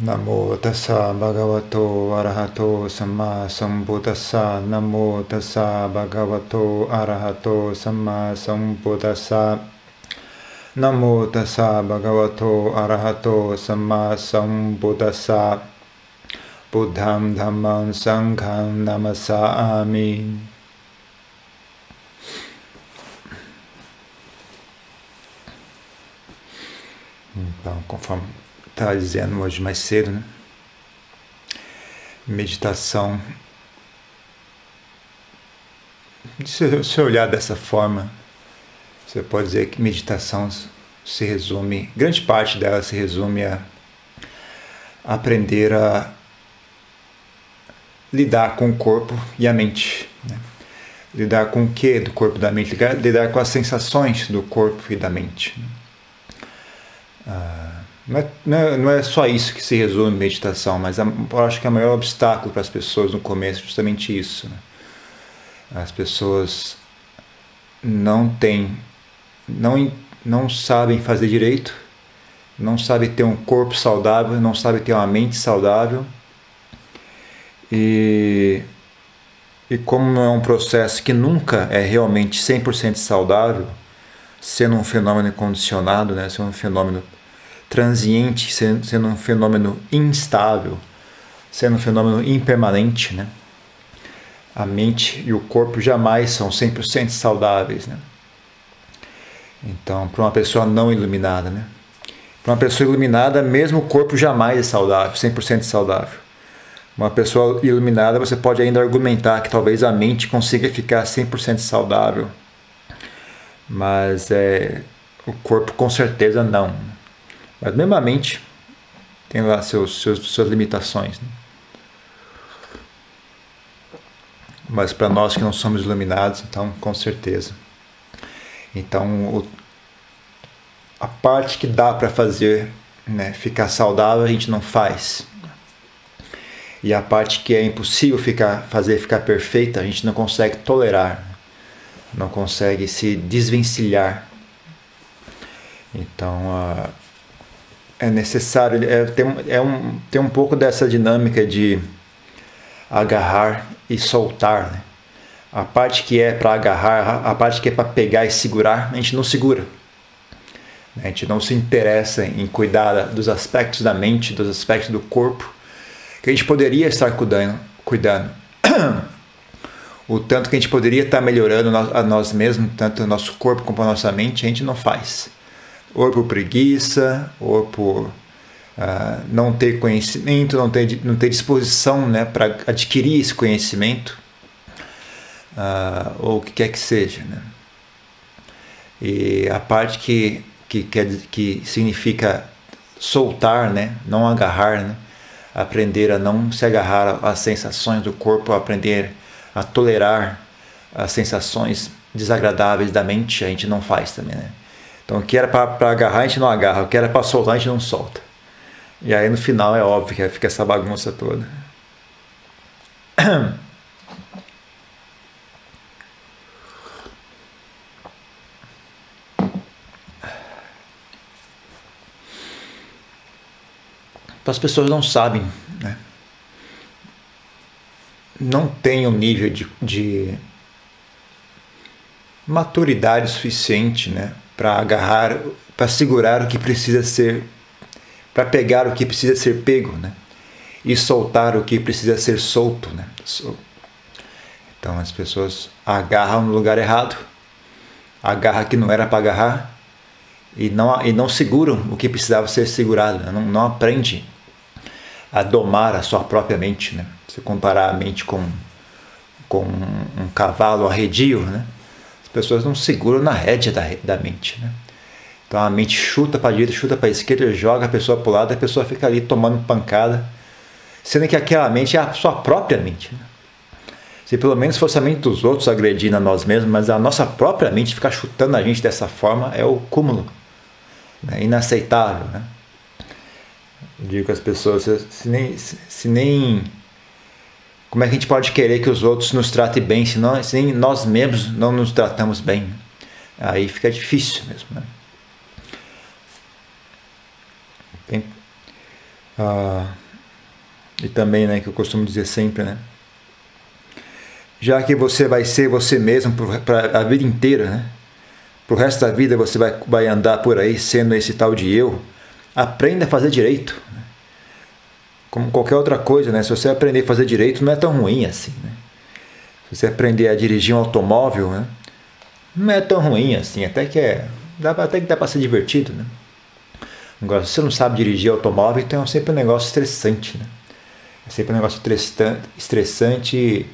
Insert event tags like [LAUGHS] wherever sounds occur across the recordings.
นะโมตัสสะบะคะวะโตอะระหะโตสัมมาสัมพุทธัสสะนะโมตัสสะบะคะวะโตอะระหะโตสัมมาสัมพุทธัสสะนะโมตัสสะบะคะวะโตอะระหะโตสัมมาสัมพุทธัสสะพุทธังธัมมังสังฆังนามัสสามิ嗯，然后放。Estava dizendo hoje mais cedo, né? Meditação. Se você olhar dessa forma, você pode dizer que meditação se resume, grande parte dela se resume a aprender a lidar com o corpo e a mente. Né? Lidar com o que do corpo e da mente? Lidar com as sensações do corpo e da mente. Né? Ah, não é, não é, não é só isso que se resume meditação, mas eu acho que é o maior obstáculo para as pessoas no começo é justamente isso. Né? As pessoas não têm, não, não sabem fazer direito, não sabem ter um corpo saudável, não sabem ter uma mente saudável. E, e como é um processo que nunca é realmente 100% saudável, sendo um fenômeno condicionado, né, sendo um fenômeno transiente, sendo um fenômeno instável, sendo um fenômeno impermanente, né? A mente e o corpo jamais são 100% saudáveis, né? Então, para uma pessoa não iluminada, né? Para uma pessoa iluminada, mesmo o corpo jamais é saudável, 100% saudável. Uma pessoa iluminada, você pode ainda argumentar que talvez a mente consiga ficar 100% saudável, mas é, o corpo com certeza não. Mas mesmo a mente tem lá seus, seus, suas limitações. Né? Mas para nós que não somos iluminados, então com certeza. Então o, a parte que dá para fazer né, ficar saudável a gente não faz. E a parte que é impossível ficar, fazer ficar perfeita a gente não consegue tolerar, não consegue se desvencilhar. Então, uh, é necessário, é, tem, é um, tem um pouco dessa dinâmica de agarrar e soltar. Né? A parte que é para agarrar, a parte que é para pegar e segurar, a gente não segura. A gente não se interessa em cuidar dos aspectos da mente, dos aspectos do corpo, que a gente poderia estar cuidando. cuidando. [COUGHS] O tanto que a gente poderia estar melhorando a nós mesmos, tanto o nosso corpo como a nossa mente, a gente não faz ou por preguiça, ou por uh, não ter conhecimento, não ter, não ter disposição né, para adquirir esse conhecimento, uh, ou o que quer que seja. Né? E a parte que, que, quer, que significa soltar, né, não agarrar, né, aprender a não se agarrar às sensações do corpo, aprender a tolerar as sensações desagradáveis da mente, a gente não faz também. Né? Então o que era para agarrar a gente não agarra, o que era para soltar a gente não solta. E aí no final é óbvio que fica essa bagunça toda. Então as pessoas não sabem, né? não têm o um nível de, de maturidade suficiente né? Para agarrar, para segurar o que precisa ser, para pegar o que precisa ser pego, né? E soltar o que precisa ser solto, né? Então as pessoas agarram no lugar errado, agarram que não era para agarrar e não, e não seguram o que precisava ser segurado, né? não, não aprende a domar a sua própria mente, né? Se comparar a mente com, com um cavalo arredio, né? Pessoas não seguram na rédea da, da mente. Né? Então a mente chuta para a direita, chuta para a esquerda, joga a pessoa para o lado, a pessoa fica ali tomando pancada, sendo que aquela mente é a sua própria mente. Né? Se pelo menos fosse a mente dos outros agredindo a nós mesmos, mas a nossa própria mente ficar chutando a gente dessa forma é o cúmulo. Né? Inaceitável. Né? Digo às pessoas, se nem, se nem como é que a gente pode querer que os outros nos tratem bem se, nós, se nem nós mesmos não nos tratamos bem? Aí fica difícil mesmo. Né? Ah, e também, né, que eu costumo dizer sempre, né? Já que você vai ser você mesmo para a vida inteira, né? Pro resto da vida você vai, vai andar por aí sendo esse tal de eu. Aprenda a fazer direito. Né? Como qualquer outra coisa, né? Se você aprender a fazer direito, não é tão ruim assim, né? Se você aprender a dirigir um automóvel, né? Não é tão ruim assim, até que é, dá, até que dá para ser divertido, né? Agora, se você não sabe dirigir automóvel, então é sempre um negócio estressante, né? É sempre um negócio estressante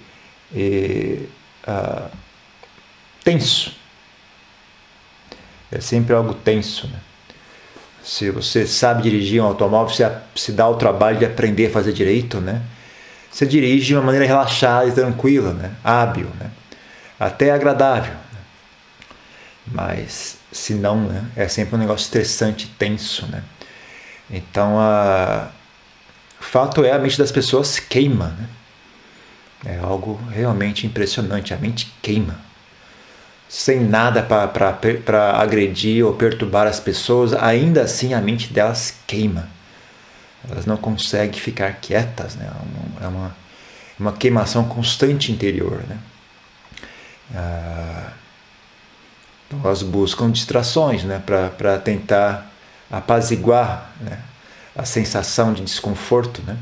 e, uh, tenso. É sempre algo tenso, né? Se você sabe dirigir um automóvel, você se dá o trabalho de aprender a fazer direito, né? Você dirige de uma maneira relaxada e tranquila, né? Hábil, né? Até agradável. Mas, se não, né? É sempre um negócio estressante, tenso, né? Então, a... o fato é a mente das pessoas queima, né? É algo realmente impressionante. A mente queima sem nada para agredir ou perturbar as pessoas, ainda assim a mente delas queima. Elas não conseguem ficar quietas, né? é uma, é uma queimação constante interior. Né? Ah, então elas buscam distrações né? para tentar apaziguar né? a sensação de desconforto. Né?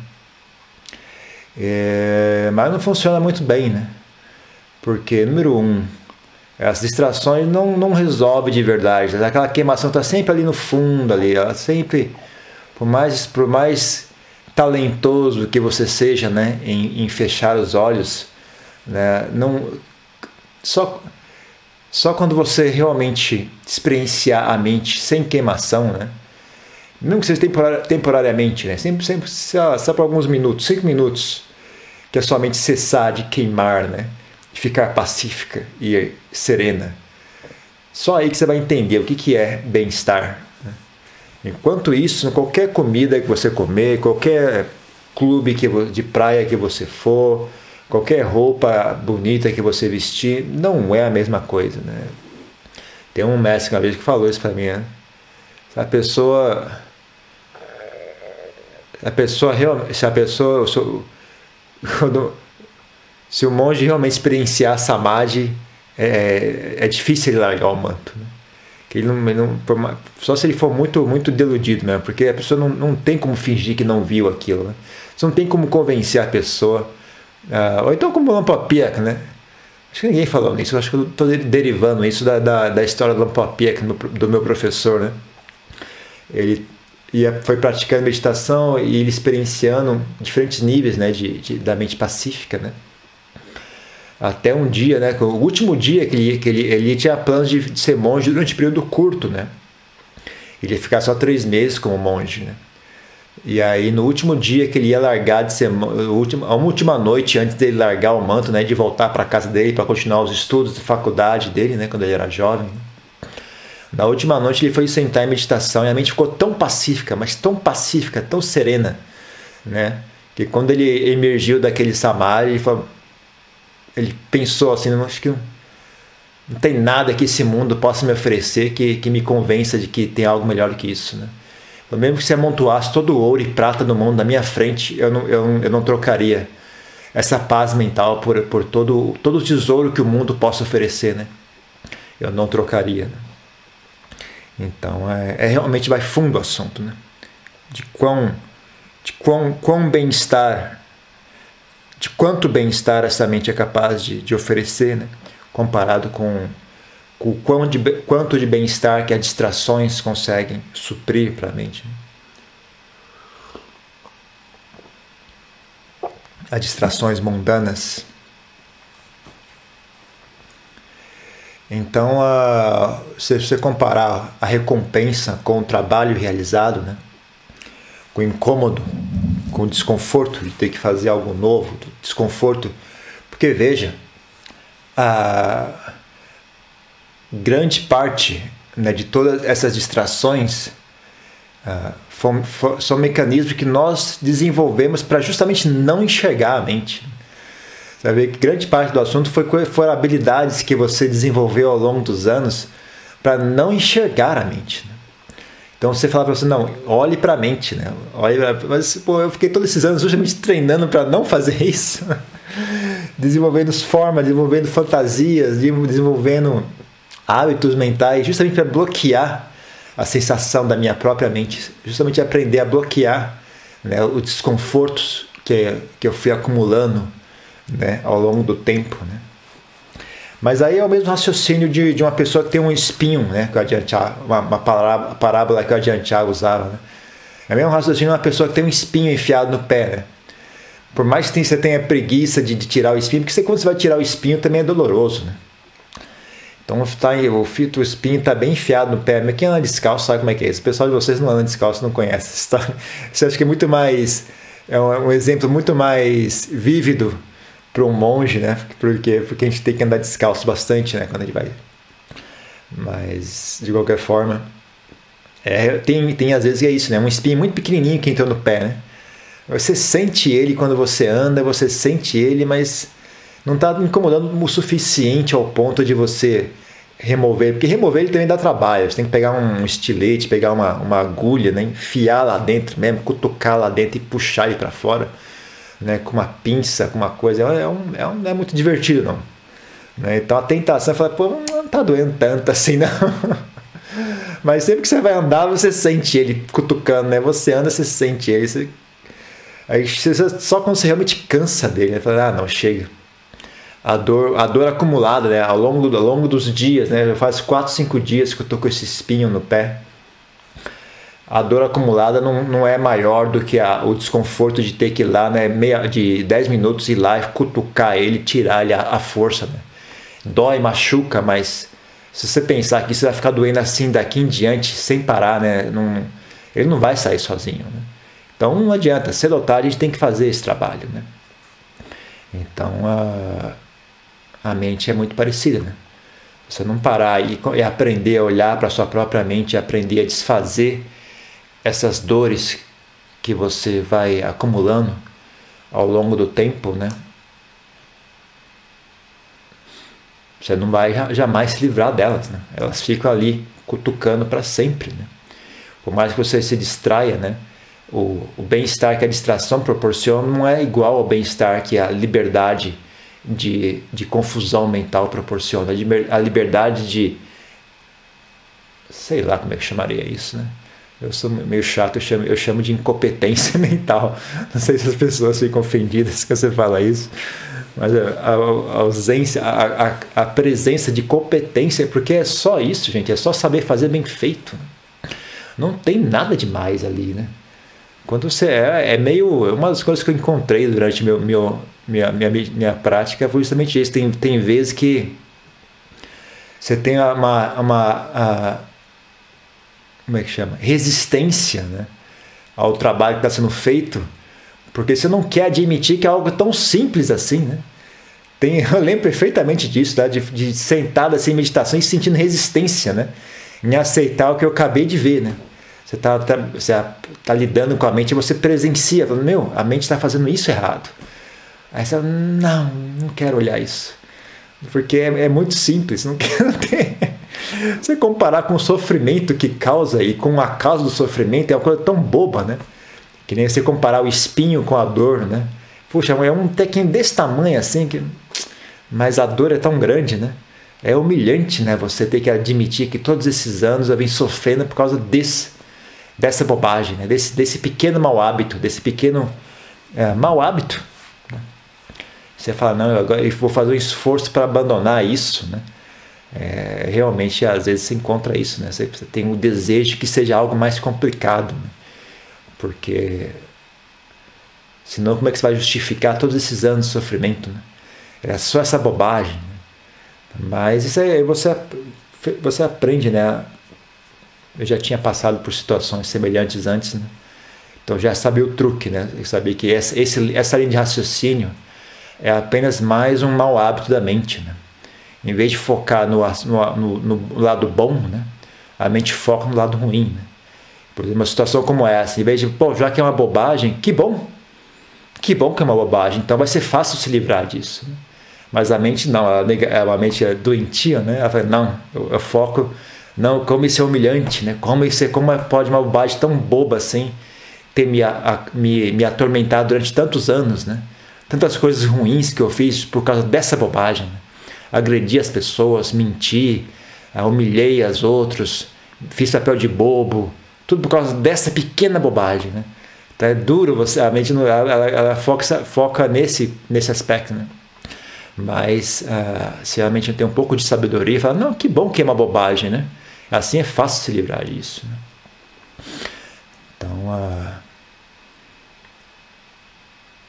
É, mas não funciona muito bem, né? porque, número um, as distrações não, não resolve de verdade. Aquela queimação está sempre ali no fundo, ali. Ela sempre, por mais, por mais talentoso que você seja, né, em, em fechar os olhos, né, não só só quando você realmente experienciar a mente sem queimação, né, mesmo que seja temporariamente, né, sempre, sempre só, só por alguns minutos, cinco minutos, que a sua mente cessar de queimar, né, ficar pacífica e serena. Só aí que você vai entender o que, que é bem-estar. Né? Enquanto isso, qualquer comida que você comer, qualquer clube de praia que você for, qualquer roupa bonita que você vestir, não é a mesma coisa. Né? Tem um mestre uma vez que falou isso para mim. Né? Se a pessoa. A pessoa realmente. Se a pessoa. [LAUGHS] Quando, se o monge realmente experienciar samadhi, é, é difícil ele largar o manto. Né? Que ele não, não, só se ele for muito, muito deludido mesmo, porque a pessoa não, não tem como fingir que não viu aquilo. Né? Você não tem como convencer a pessoa. Uh, ou então como Lampapiak, né? Acho que ninguém falou nisso, acho que eu estou derivando isso da, da, da história do Lampapiak, do meu professor, né? Ele ia, foi praticando meditação e ele experienciando diferentes níveis né, de, de da mente pacífica, né? Até um dia, né? O último dia que ele, que ele, ele tinha planos de, ser monge durante um período curto, né? Ele ia ficar só três meses como monge, né? E aí no último dia que ele ia largar de ser última, a última noite antes dele largar o manto, né, de voltar para casa dele para continuar os estudos de faculdade dele, né, quando ele era jovem. Na última noite ele foi sentar em meditação e a mente ficou tão pacífica, mas tão pacífica, tão serena, né, que quando ele emergiu daquele samadhi, ele falou: ele pensou assim, não acho que não, não tem nada que esse mundo possa me oferecer que, que me convença de que tem algo melhor que isso, né? Eu mesmo que se amontoasse todo o ouro e prata do mundo na minha frente, eu não, eu, eu não trocaria essa paz mental por, por todo, todo o tesouro que o mundo possa oferecer, né? Eu não trocaria. Né? Então, é, é, realmente vai fundo o assunto, né? De quão, de quão, quão bem-estar de quanto bem-estar essa mente é capaz de, de oferecer, né? comparado com, com o quão de, quanto de bem-estar que as distrações conseguem suprir para a mente. Né? As distrações mundanas. Então, a, se você comparar a recompensa com o trabalho realizado, né, com o incômodo com desconforto de ter que fazer algo novo, desconforto. Porque veja, a grande parte né, de todas essas distrações uh, for, for, são mecanismos que nós desenvolvemos para justamente não enxergar a mente. Sabe grande parte do assunto foi, foram habilidades que você desenvolveu ao longo dos anos para não enxergar a mente. Né? Então você fala para você, não, olhe para a mente, né? Olhe pra... Mas pô, eu fiquei todos esses anos justamente treinando para não fazer [LAUGHS] isso, desenvolvendo formas, desenvolvendo fantasias, desenvolvendo hábitos mentais, justamente para bloquear a sensação da minha própria mente, justamente aprender a bloquear né, os desconfortos que, que eu fui acumulando né, ao longo do tempo. Né? Mas aí é o mesmo raciocínio de, de uma pessoa que tem um espinho, né, que uma, uma parábola, que o Adiantiago usava. Né? É o mesmo raciocínio de uma pessoa que tem um espinho enfiado no pé. Né? Por mais que você tenha preguiça de, de tirar o espinho, porque você, quando você vai tirar o espinho também é doloroso. Né? Então tá, o fito, espinho está bem enfiado no pé. Mas quem anda descalço sabe como é que é isso. O pessoal de vocês não anda descalço, não conhece essa história. Você acha que é muito mais. É um, um exemplo muito mais vívido para um monge, né? Porque, porque a gente tem que andar descalço bastante, né? Quando a gente vai. Mas, de qualquer forma. É, tem, tem às vezes é isso, né? Um espinho muito pequenininho que entrou no pé, né? Você sente ele quando você anda, você sente ele, mas não está incomodando o suficiente ao ponto de você remover, porque remover ele também dá trabalho. Você tem que pegar um estilete, pegar uma, uma agulha, né, enfiar lá dentro mesmo, cutucar lá dentro e puxar ele para fora, né, com uma pinça, com uma coisa. É, um, é um, não é muito divertido, não. Né? Então a tentação é falar, pô, não tá doendo tanto assim, não. [LAUGHS] Mas sempre que você vai andar, você sente ele cutucando, né? Você anda, você sente ele. Você... Aí você, só quando você realmente cansa dele, né? Fala, ah, não, chega a dor, a dor acumulada né, ao, longo ao longo dos dias, né, faz 4, 5 dias que eu tô com esse espinho no pé. A dor acumulada não, não é maior do que a, o desconforto de ter que ir lá, né, meia, de 10 minutos ir lá e cutucar ele, tirar ele a, a força. Né. Dói, machuca, mas se você pensar que isso vai ficar doendo assim daqui em diante, sem parar, né, não, ele não vai sair sozinho. Né. Então não adianta, cedo ou a gente tem que fazer esse trabalho. Né. Então, a a mente é muito parecida, né? Você não parar e, e aprender a olhar para a sua própria mente aprender a desfazer essas dores que você vai acumulando ao longo do tempo, né? Você não vai jamais se livrar delas, né? Elas ficam ali cutucando para sempre, né? Por mais que você se distraia, né? O, o bem-estar que a distração proporciona não é igual ao bem-estar que a liberdade de, de confusão mental proporciona, a liberdade de. sei lá como é que chamaria isso, né? Eu sou meio chato, eu chamo, eu chamo de incompetência [LAUGHS] mental. Não sei se as pessoas ficam ofendidas que você fala isso, mas a, a, ausência, a, a, a, presença de competência, porque é só isso, gente, é só saber fazer bem feito. Não tem nada demais ali, né? Quando você é, é meio. Uma das coisas que eu encontrei durante meu, meu, minha, minha, minha prática foi justamente isso. Tem, tem vezes que você tem uma, uma a, como é que chama? Resistência né? ao trabalho que está sendo feito, porque você não quer admitir que é algo tão simples assim. Né? Tem, [LAUGHS] eu lembro perfeitamente disso, tá? de, de sentado assim em meditação e sentindo resistência né? em aceitar o que eu acabei de ver. Né? Você está tá, você tá lidando com a mente e você presencia, falando, meu, a mente está fazendo isso errado. Aí você fala, não, não quero olhar isso. Porque é, é muito simples, não quero [LAUGHS] ter. Você comparar com o sofrimento que causa e com a causa do sofrimento é uma coisa tão boba, né? Que nem você comparar o espinho com a dor, né? Puxa, é um tequinho desse tamanho assim, que... mas a dor é tão grande, né? É humilhante, né? Você ter que admitir que todos esses anos eu vim sofrendo por causa desse, dessa bobagem, né? desse, desse pequeno mau hábito, desse pequeno é, mau hábito você fala, não, agora eu vou fazer um esforço para abandonar isso, né? É, realmente, às vezes, você encontra isso, né? Você tem o desejo que seja algo mais complicado, né? porque senão como é que você vai justificar todos esses anos de sofrimento, né? É só essa bobagem. Né? Mas isso aí você, você aprende, né? Eu já tinha passado por situações semelhantes antes, né? Então já sabia o truque, né? Eu sabia que essa, esse, essa linha de raciocínio é apenas mais um mau hábito da mente. Né? Em vez de focar no, no, no, lado bom, né? a mente foca no lado ruim. Né? Por exemplo, uma situação como essa, em vez de, pô, já que é uma bobagem, que bom, que bom que é uma bobagem, então vai ser fácil se livrar disso. Né? Mas a mente não, ela é uma mente doentia, né? Ela fala, não, eu, eu foco Não, como isso é humilhante, né? Como isso é, como pode uma bobagem tão boba assim ter me, a, me, me atormentado durante tantos anos, né? Tantas coisas ruins que eu fiz por causa dessa bobagem. Né? Agredi as pessoas, menti, humilhei as outros, fiz papel de bobo, tudo por causa dessa pequena bobagem, né? Então é duro você, a mente ela, ela, ela foca, foca nesse, nesse aspecto, né? Mas uh, se a mente tem um pouco de sabedoria, fala, não, que bom que é uma bobagem, né? Assim é fácil se livrar disso. Né? Então, uh,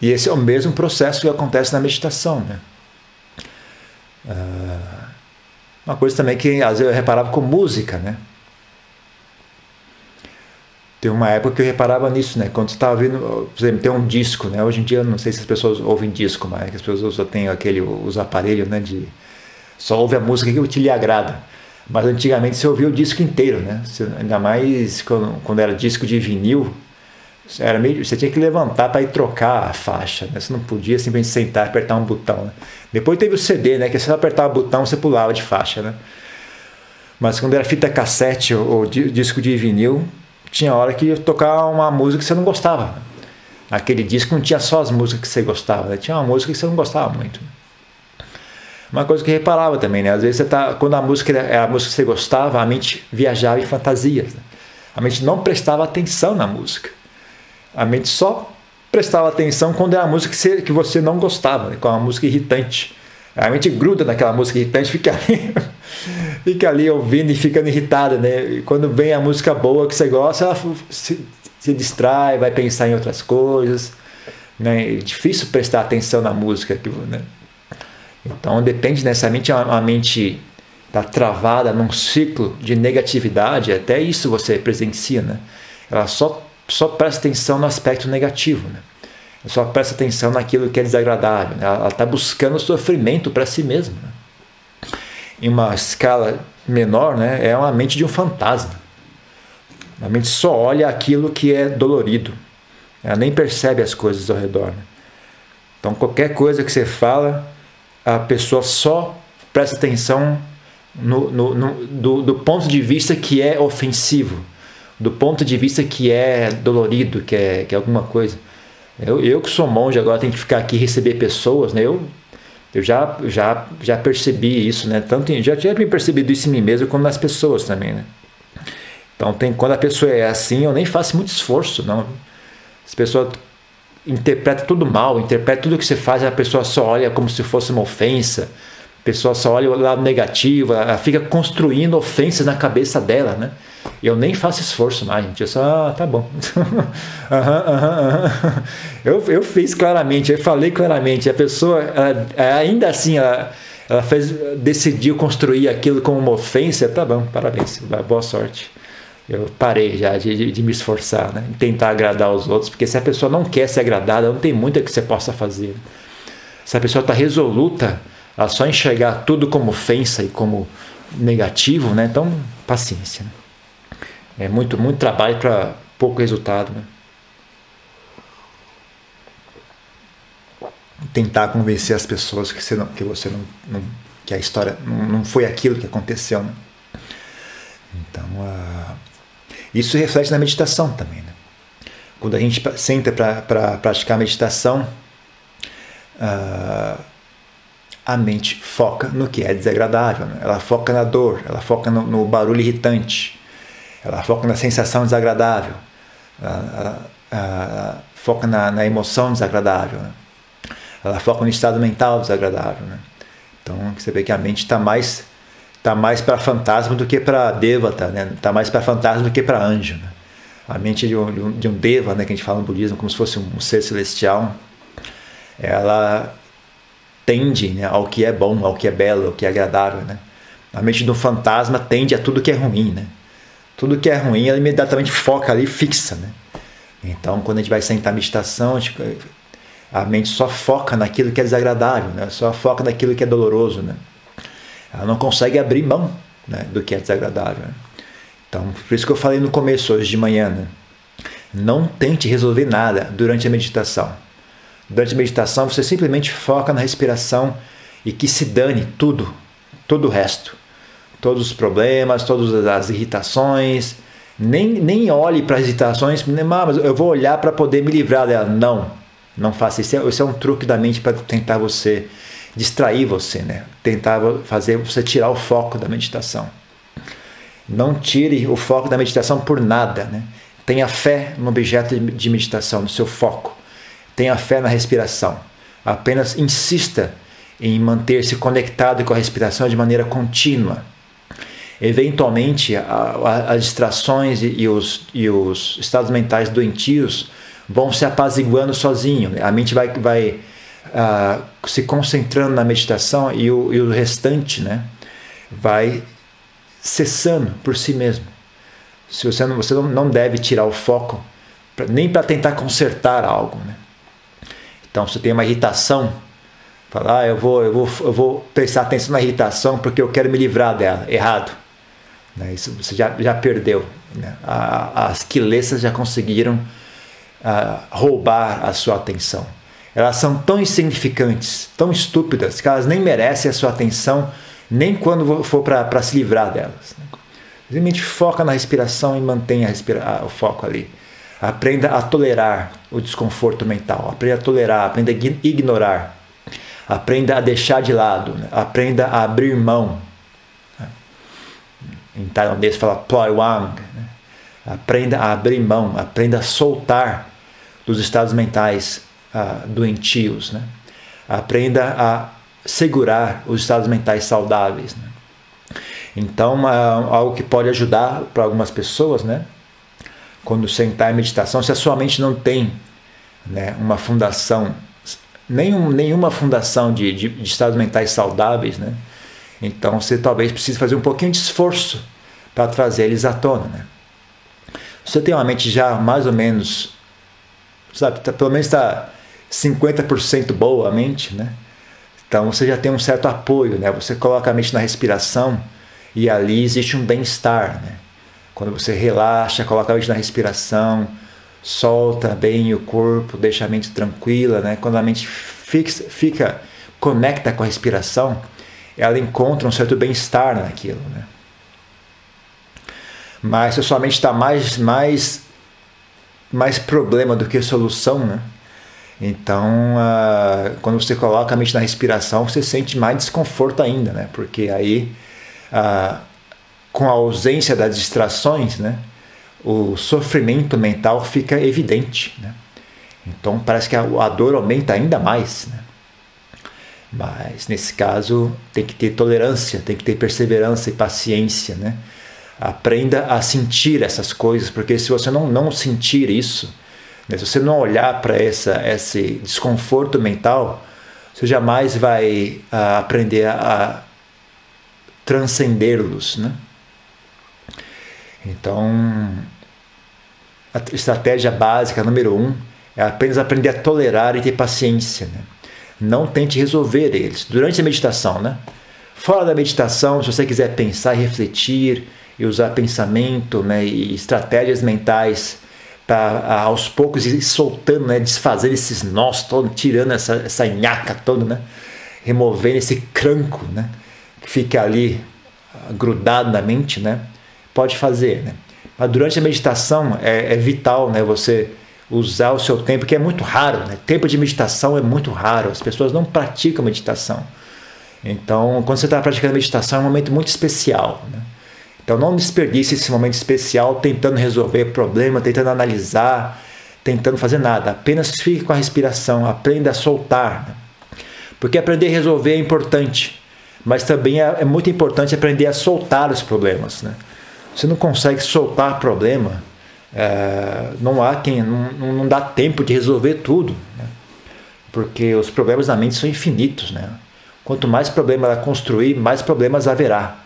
e esse é o mesmo processo que acontece na meditação, né? Uh, uma coisa também que às vezes eu reparava com música, né? Tem uma época que eu reparava nisso, né? Quando você estava ouvindo, por exemplo, tem um disco, né? Hoje em dia, não sei se as pessoas ouvem disco, mas as pessoas só têm aquele, os aparelhos, né? De, só ouve a música que te lhe agrada. Mas antigamente você ouvia o disco inteiro, né? Você, ainda mais quando, quando, era disco de vinil, era meio, você tinha que levantar para ir trocar a faixa, né? Você não podia simplesmente sentar e apertar um botão, né? Depois teve o CD, né? Que você apertava o botão, você pulava de faixa, né? Mas quando era fita cassete ou, ou disco de vinil, tinha hora que ia tocar uma música que você não gostava. Aquele disco não tinha só as músicas que você gostava, né? tinha uma música que você não gostava muito. Uma coisa que eu reparava também, né? Às vezes você tá, quando a música era a música que você gostava, a mente viajava em fantasias. Né? A mente não prestava atenção na música. A mente só prestava atenção quando era a música que você, não gostava, né? com uma música irritante. A mente gruda naquela música irritante, [LAUGHS] fica ali, fica ali ouvindo e ficando irritada, né? E quando vem a música boa que você gosta, ela se, se distrai, vai pensar em outras coisas. Né? É difícil prestar atenção na música. Né? Então depende nessa mente, a, mente está travada num ciclo de negatividade, até isso você presencia, né? Ela só, só presta atenção no aspecto negativo, né? só presta atenção naquilo que é desagradável. Né? Ela está buscando sofrimento para si mesma. Né? Em uma escala menor, né, é uma mente de um fantasma. A mente só olha aquilo que é dolorido. Ela nem percebe as coisas ao redor. Né? Então, qualquer coisa que você fala, a pessoa só presta atenção no, no, no do, do ponto de vista que é ofensivo, do ponto de vista que é dolorido, que é, que é alguma coisa. Eu, eu que sou monge agora tenho que ficar aqui receber pessoas, né? Eu, eu já, já, já percebi isso, né? Tanto em, já tinha percebido isso em mim mesmo como nas pessoas também, né? Então tem quando a pessoa é assim, eu nem faço muito esforço, não. As pessoas interpretam tudo mal, interpreta tudo que você faz, a pessoa só olha como se fosse uma ofensa. Pessoa só olha o lado negativo, ela fica construindo ofensas na cabeça dela, né? Eu nem faço esforço mais, gente. Eu só, ah, tá bom. [LAUGHS] uhum, uhum, eu, eu fiz claramente, eu falei claramente. A pessoa, ela, ainda assim, ela, ela fez, decidiu construir aquilo como uma ofensa. Tá bom, parabéns, boa sorte. Eu parei já de, de, de me esforçar, né? tentar agradar os outros, porque se a pessoa não quer ser agradada, não tem muito que você possa fazer. Se a pessoa está resoluta a só enxergar tudo como ofensa e como negativo, né? Então, paciência. Né? É muito, muito trabalho para pouco resultado. Né? Tentar convencer as pessoas que você não, que você não, não que a história não, não, foi aquilo que aconteceu. Né? Então, uh, isso reflete na meditação também. Né? Quando a gente senta para praticar meditação, uh, a mente foca no que é desagradável, né? ela foca na dor, ela foca no, no barulho irritante, ela foca na sensação desagradável, ela, ela, foca na, na, emoção desagradável, né? ela foca no estado mental desagradável. Né? Então você vê que a mente está mais tá mais para fantasma do que para devata, né? Está mais para fantasma do que para anjo. Né? A mente de um, de um deva, né, que a gente fala no budismo como se fosse um ser celestial, ela tende né, ao que é bom, ao que é belo, ao que é agradável. Né? A mente do fantasma tende a tudo que é ruim. Né? tudo que é ruim, ela imediatamente foca ali fixa. Né? Então, quando a gente vai sentar meditação, a, gente, a mente só foca naquilo que é desagradável, né? só foca naquilo que é doloroso. Né? Ela não consegue abrir mão né, do que é desagradável. Né? Então, por isso que eu falei no começo, hoje de manhã, né? não tente resolver nada durante a meditação. Durante a meditação, você simplesmente foca na respiração e que se dane tudo, todo o resto todos os problemas, todas as irritações. Nem, nem olhe para as irritações, mas eu vou olhar para poder me livrar dela. Não, não faça isso. Isso é um truque da mente para tentar você distrair você, né? Tentar fazer você tirar o foco da meditação. Não tire o foco da meditação por nada, né? Tenha fé no objeto de meditação, no seu foco. Tenha fé na respiração. Apenas insista em manter-se conectado com a respiração de maneira contínua. Eventualmente, as distrações e os, e os estados mentais doentios vão se apaziguando sozinho. A mente vai, vai uh, se concentrando na meditação e o, e o restante né, vai cessando por si mesmo. Se você não, você não deve tirar o foco nem para tentar consertar algo. Né? Então, se tem uma irritação, falar, ah, eu vou, eu vou, eu vou prestar atenção na irritação porque eu quero me livrar dela. Errado. Né? Isso você já, já perdeu. Né? A, as quilessas já conseguiram uh, roubar a sua atenção. Elas são tão insignificantes, tão estúpidas, que elas nem merecem a sua atenção, nem quando for para se livrar delas. Simplesmente foca na respiração e mantenha respira o foco ali. Aprenda a tolerar o desconforto mental. Aprenda a tolerar, aprenda a ignorar. Aprenda a deixar de lado. Né? Aprenda a abrir mão. Em tailandês fala ploi wang. Né? Aprenda a abrir mão. Aprenda a soltar dos estados mentais uh, doentios. Né? Aprenda a segurar os estados mentais saudáveis. Né? Então, uh, algo que pode ajudar para algumas pessoas, né? Quando sentar em meditação, se a sua mente não tem né, uma fundação, nenhum, nenhuma fundação de, de, de estados mentais saudáveis, né? então você talvez precise fazer um pouquinho de esforço para trazer eles à tona. Né? Você tem uma mente já mais ou menos, sabe, tá, pelo menos está 50% boa a mente, né? Então você já tem um certo apoio, né? Você coloca a mente na respiração e ali existe um bem-estar, né? Quando você relaxa, coloca a mente na respiração, solta bem o corpo, deixa a mente tranquila, né? Quando a mente fixa, fica conecta com a respiração, ela encontra um certo bem-estar naquilo, né? Mas se a sua mente está mais, mais, mais problema do que solução, né? Então, uh, quando você coloca a mente na respiração, você sente mais desconforto ainda, né? Porque aí, uh, com a ausência das distrações, né? O sofrimento mental fica evidente, né? Então, parece que a, a dor aumenta ainda mais, né? Mas, nesse caso, tem que ter tolerância, tem que ter perseverança e paciência, né? Aprenda a sentir essas coisas, porque se você não, não sentir isso, né? Se você não olhar para esse desconforto mental, você jamais vai uh, aprender a, a transcendê-los. Né? Então, a estratégia básica número um é apenas aprender a tolerar e ter paciência. Né? Não tente resolver eles durante a meditação. Né? Fora da meditação, se você quiser pensar e refletir e usar pensamento né, e estratégias mentais para aos poucos ir soltando, né, desfazendo esses nós todos, tirando essa, essa nhaca toda, né, removendo esse cranco né, que fica ali grudado na mente, né, pode fazer. Né. Mas durante a meditação é, é vital né, você usar o seu tempo, que é muito raro. Né? Tempo de meditação é muito raro, as pessoas não praticam meditação. Então, quando você está praticando meditação, é um momento muito especial. Né? Então não desperdice esse momento especial tentando resolver problema, tentando analisar, tentando fazer nada. Apenas fique com a respiração, aprenda a soltar. Né? Porque aprender a resolver é importante, mas também é, é, muito importante aprender a soltar os problemas. Né? Você não consegue soltar problema, é, não há quem, não, não dá tempo de resolver tudo, né? porque os problemas na mente são infinitos. Né? Quanto mais problema ela construir, mais problemas haverá.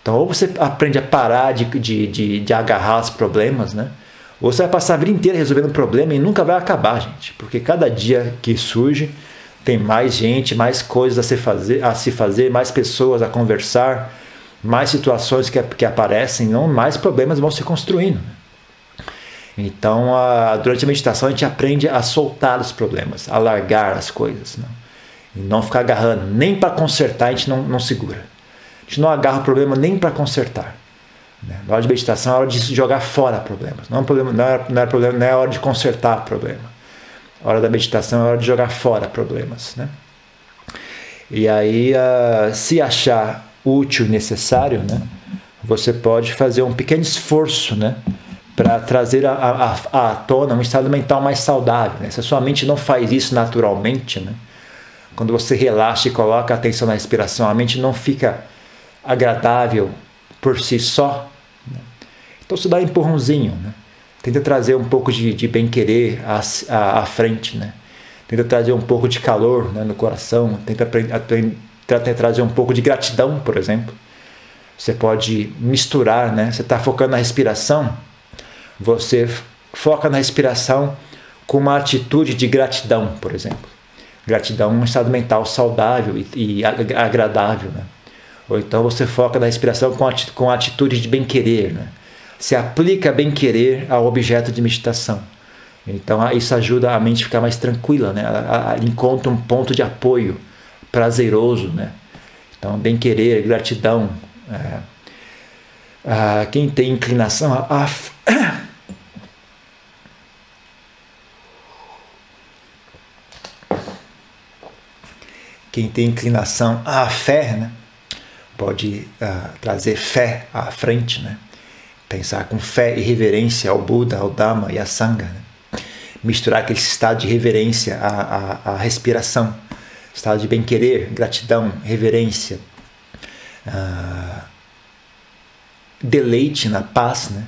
Então, ou você aprende a parar de, de, de, de agarrar os problemas, né? Ou você vai passar a vida inteira resolvendo um problema e nunca vai acabar, gente. Porque cada dia que surge, tem mais gente, mais coisas a se fazer, a se fazer mais pessoas a conversar, mais situações que, que aparecem, não mais problemas vão se construindo. Então, a, durante a meditação, a gente aprende a soltar os problemas, a largar as coisas. Não? E não ficar agarrando. Nem para consertar a gente não, não segura. A gente não agarra o problema nem para consertar. Né? Na hora de meditação é hora de jogar fora problemas. Não é, problema, não, é, não, é problema, não é hora de consertar problema. A hora da meditação é hora de jogar fora problemas. Né? E aí, uh, se achar útil e necessário, né, você pode fazer um pequeno esforço né, para trazer a, tona um estado mental mais saudável. Né? Se a sua mente não faz isso naturalmente, né, quando você relaxa e coloca atenção na respiração, a mente não fica agradável por si só. Né? Então você dá um empurrãozinho, né? tenta trazer um pouco de, de bem-querer à, à, à, frente, né? tenta trazer um pouco de calor né, no coração, tenta, tenta trazer um pouco de gratidão, por exemplo. Você pode misturar, né? você está focando na respiração, você foca na respiração com uma atitude de gratidão, por exemplo. Gratidão é um estado mental saudável e, e agradável. Né? Ou então você foca na respiração com, ati com atitude de bem-querer. Né? Se aplica bem-querer ao objeto de meditação. Então isso ajuda a mente a ficar mais tranquila, né? Ela, encontra um ponto de apoio prazeroso, né? Então bem-querer, gratidão. É, ah, quem tem inclinação a, a [COUGHS] quem tem inclinação à fé, né? pode uh, trazer fé à frente, né? Pensar com fé e reverência ao Buda, ao Dhamma e à Sangha. Né? Misturar aquele estado de reverência à, à, à respiração, estado de bem-querer, gratidão, reverência, uh, deleite na paz, né?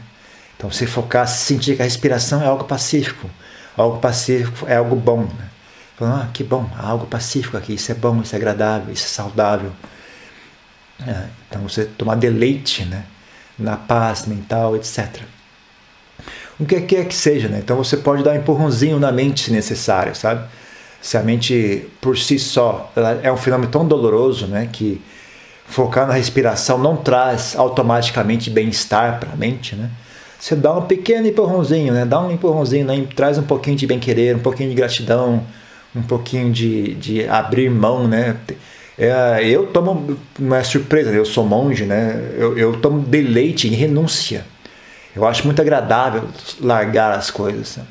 Então, você focar, se sentir que a respiração é algo pacífico, algo pacífico é algo bom. Né? Falando, ah, que bom, há algo pacífico aqui, isso é bom, isso é agradável, isso é saudável. É, então você tomar deleite né, na paz mental, etc. O que quer que seja, né? Então você pode dar um empurrãozinho na mente se necessário, sabe? Se a mente por si só é um fenômeno tão doloroso, né, que focar na respiração não traz automaticamente bem-estar para a mente, né? Você dá um pequeno empurrãozinho, né? Dá um empurrãozinho, né? traz um pouquinho de bem-querer, um pouquinho de gratidão, um pouquinho de, de abrir mão, né? É, eu tomo, não é surpresa, eu sou monge, né? Eu, eu tomo deleite em renúncia. Eu acho muito agradável largar as coisas. Né?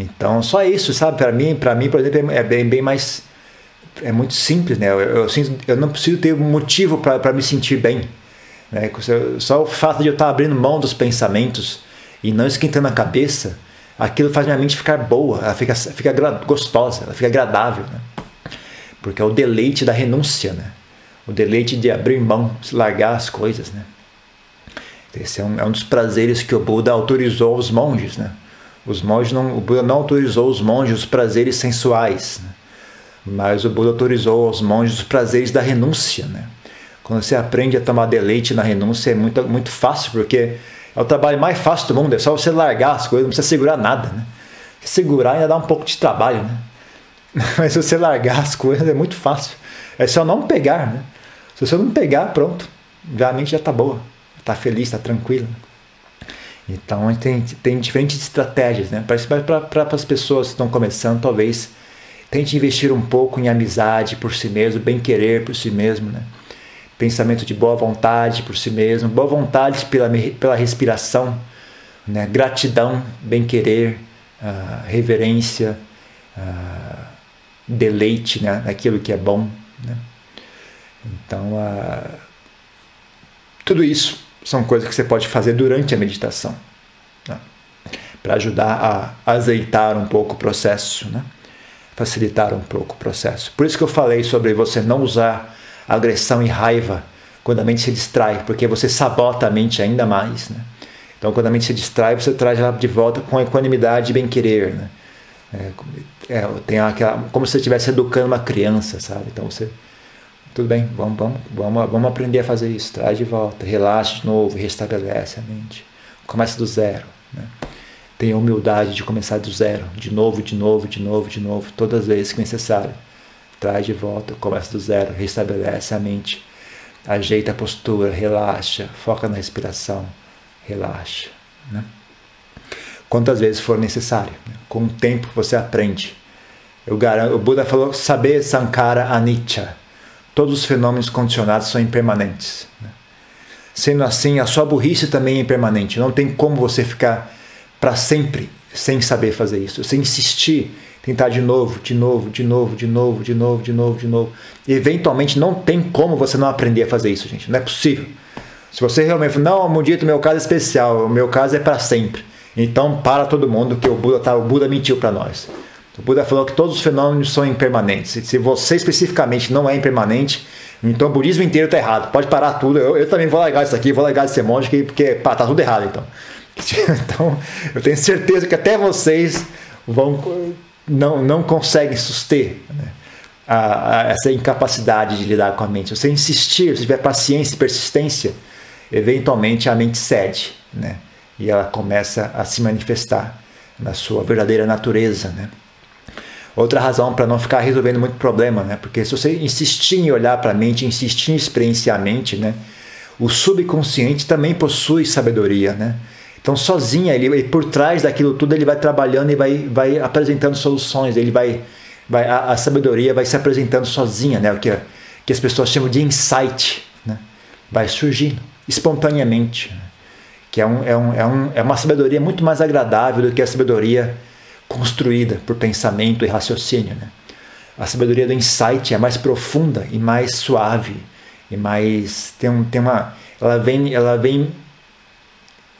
Então, só isso, sabe? Para mim, para mim, por exemplo, é bem, bem mais é muito simples, né? Eu, eu, eu não preciso ter motivo para me sentir bem. Né? Só o fato de eu estar abrindo mão dos pensamentos e não esquentando a cabeça, aquilo faz minha mente ficar boa, ela fica, fica gostosa, ela fica agradável. Né? porque é o deleite da renúncia, né? o deleite de abrir mão, largar as coisas. Né? Esse é um, é um dos prazeres que o Buda autorizou aos monges. Né? Os monges não, o Buda não autorizou os monges os prazeres sensuais, né? mas o Buda autorizou aos monges os prazeres da renúncia. Né? Quando você aprende a tomar deleite na renúncia é muito, muito fácil, porque é o trabalho mais fácil do mundo, é só você largar as coisas, não precisa segurar nada. Né? Segurar ainda dá um pouco de trabalho. Né? [LAUGHS] Mas se você largar as coisas é muito fácil. É só não pegar, né? Se você não pegar, pronto. Já a mente já está boa. Está feliz, está tranquila. Então tem, tem diferentes estratégias, né? Para as pessoas que estão começando, talvez tente investir um pouco em amizade por si mesmo, bem querer por si mesmo, né? Pensamento de boa vontade por si mesmo, boa vontade pela, pela respiração, né? gratidão, bem querer, uh, reverência, uh, deleite né, naquilo que é bom. Né? Então, uh, tudo isso são coisas que você pode fazer durante a meditação né? para ajudar a azeitar um pouco o processo, né? facilitar um pouco o processo. Por isso que eu falei sobre você não usar agressão e raiva quando a mente se distrai, porque você sabota a mente ainda mais. Né? Então, quando a mente se distrai, você traz ela de volta com equanimidade e bem-querer. Né? É, é, tem aquela, como se você estivesse educando uma criança, sabe? Então você, tudo bem, vamos, vamos, vamos, vamos aprender a fazer isso, traz de volta, relaxa de novo, restabelece a mente, começa do zero, né? Tenha humildade de começar do zero, de novo, de novo, de novo, de novo, todas as vezes que necessário. Traz de volta, começa do zero, restabelece a mente, ajeita a postura, relaxa, foca na respiração, relaxa, né? quantas vezes for necessário. Com o tempo você aprende. Eu garanto, o Buda falou saber Sankara Anicca. Todos os fenômenos condicionados são impermanentes. Né? Sendo assim, a sua burrice também é impermanente. Não tem como você ficar para sempre sem saber fazer isso. Você insistir, tentar de novo, de novo, de novo, de novo, de novo, de novo, de novo. E eventualmente não tem como você não aprender a fazer isso, gente. Não é possível. Se você realmente não, Mundito, meu caso é especial, o meu caso é para sempre. Então para todo mundo que o Buda tá, o Buda mentiu para nós. O Buda falou que todos os fenômenos são impermanentes. Se você especificamente não é impermanente, então o budismo inteiro está errado. Pode parar tudo. Eu, eu, também vou largar isso aqui, vou largar de ser monge, porque pá, tá tudo errado então. [LAUGHS] Então, eu tenho certeza que até vocês vão não, não conseguem suster né, a, a, essa incapacidade de lidar com a mente. Se você insistir, se tiver paciência e persistência, eventualmente a mente cede, né? E ela começa a se manifestar na sua verdadeira natureza, né? Outra razão para não ficar resolvendo muito problema, né? Porque se você insistir em olhar para a mente, insistir em experienciar a mente, né? O subconsciente também possui sabedoria, né? Então, sozinha, ele, ele, por trás daquilo tudo, ele vai trabalhando e vai, vai apresentando soluções, ele vai, vai a, a sabedoria vai se apresentando sozinha, né? O que, que as pessoas chamam de insight, né? Vai surgindo espontaneamente, né? que é, um, é, um, é, um, é uma sabedoria muito mais agradável do que a sabedoria construída por pensamento e raciocínio. Né? A sabedoria do insight é mais profunda e mais suave e mais tem, um, tem uma ela vem ela vem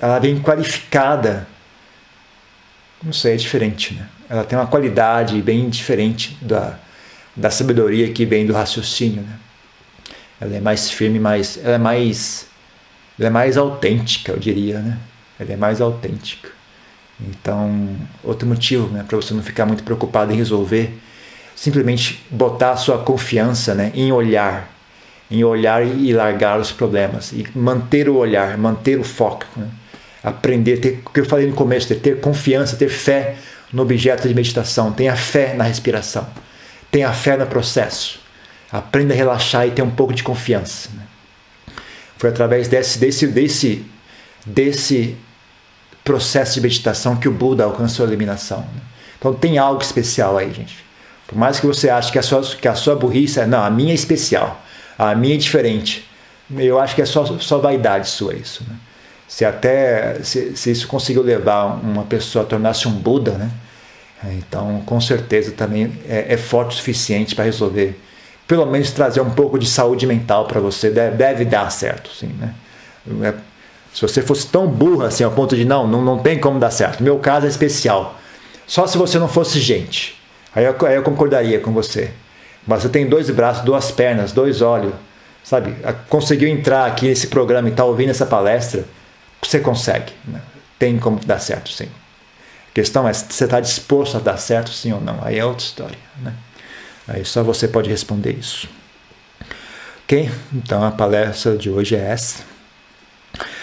ela vem qualificada não sei é diferente né ela tem uma qualidade bem diferente da da sabedoria que vem do raciocínio né ela é mais firme mais ela é mais ela é mais autêntica eu diria né ela é mais autêntica então, outro motivo né, para você não ficar muito preocupado em resolver, simplesmente botar a sua confiança né, em olhar, em olhar e largar os problemas, e manter o olhar, manter o foco. Né? Aprender, ter, o que eu falei no começo, ter, ter confiança, ter fé no objeto de meditação, tenha fé na respiração, tenha fé no processo. Aprenda a relaxar e ter um pouco de confiança. Né? Foi através desse, desse, desse, desse processo de meditação que o Buda alcançou a iluminação. Né? Então tem algo especial aí, gente. Por mais que você ache que a sua, que a sua burrice é, não, a minha é especial, a minha é diferente. Eu acho que é só, só vaidade sua isso. Né? Se até se, se isso conseguiu levar uma pessoa a tornar-se um Buda, né? então com certeza também é, é forte o suficiente para resolver, pelo menos trazer um pouco de saúde mental para você. Deve, deve, dar certo, sim, né? Se você fosse tão burra assim ao ponto de não, não, não tem como dar certo. Meu caso é especial. Só se você não fosse gente. Aí eu, aí eu concordaria com você. Mas você tem dois braços, duas pernas, dois olhos, sabe? Conseguiu entrar aqui nesse programa e está ouvindo essa palestra, você consegue. Né? Tem como dar certo, sim. A questão é se você está disposto a dar certo, sim ou não. Aí é outra história. Né? Aí só você pode responder isso. Ok? Então a palestra de hoje é essa.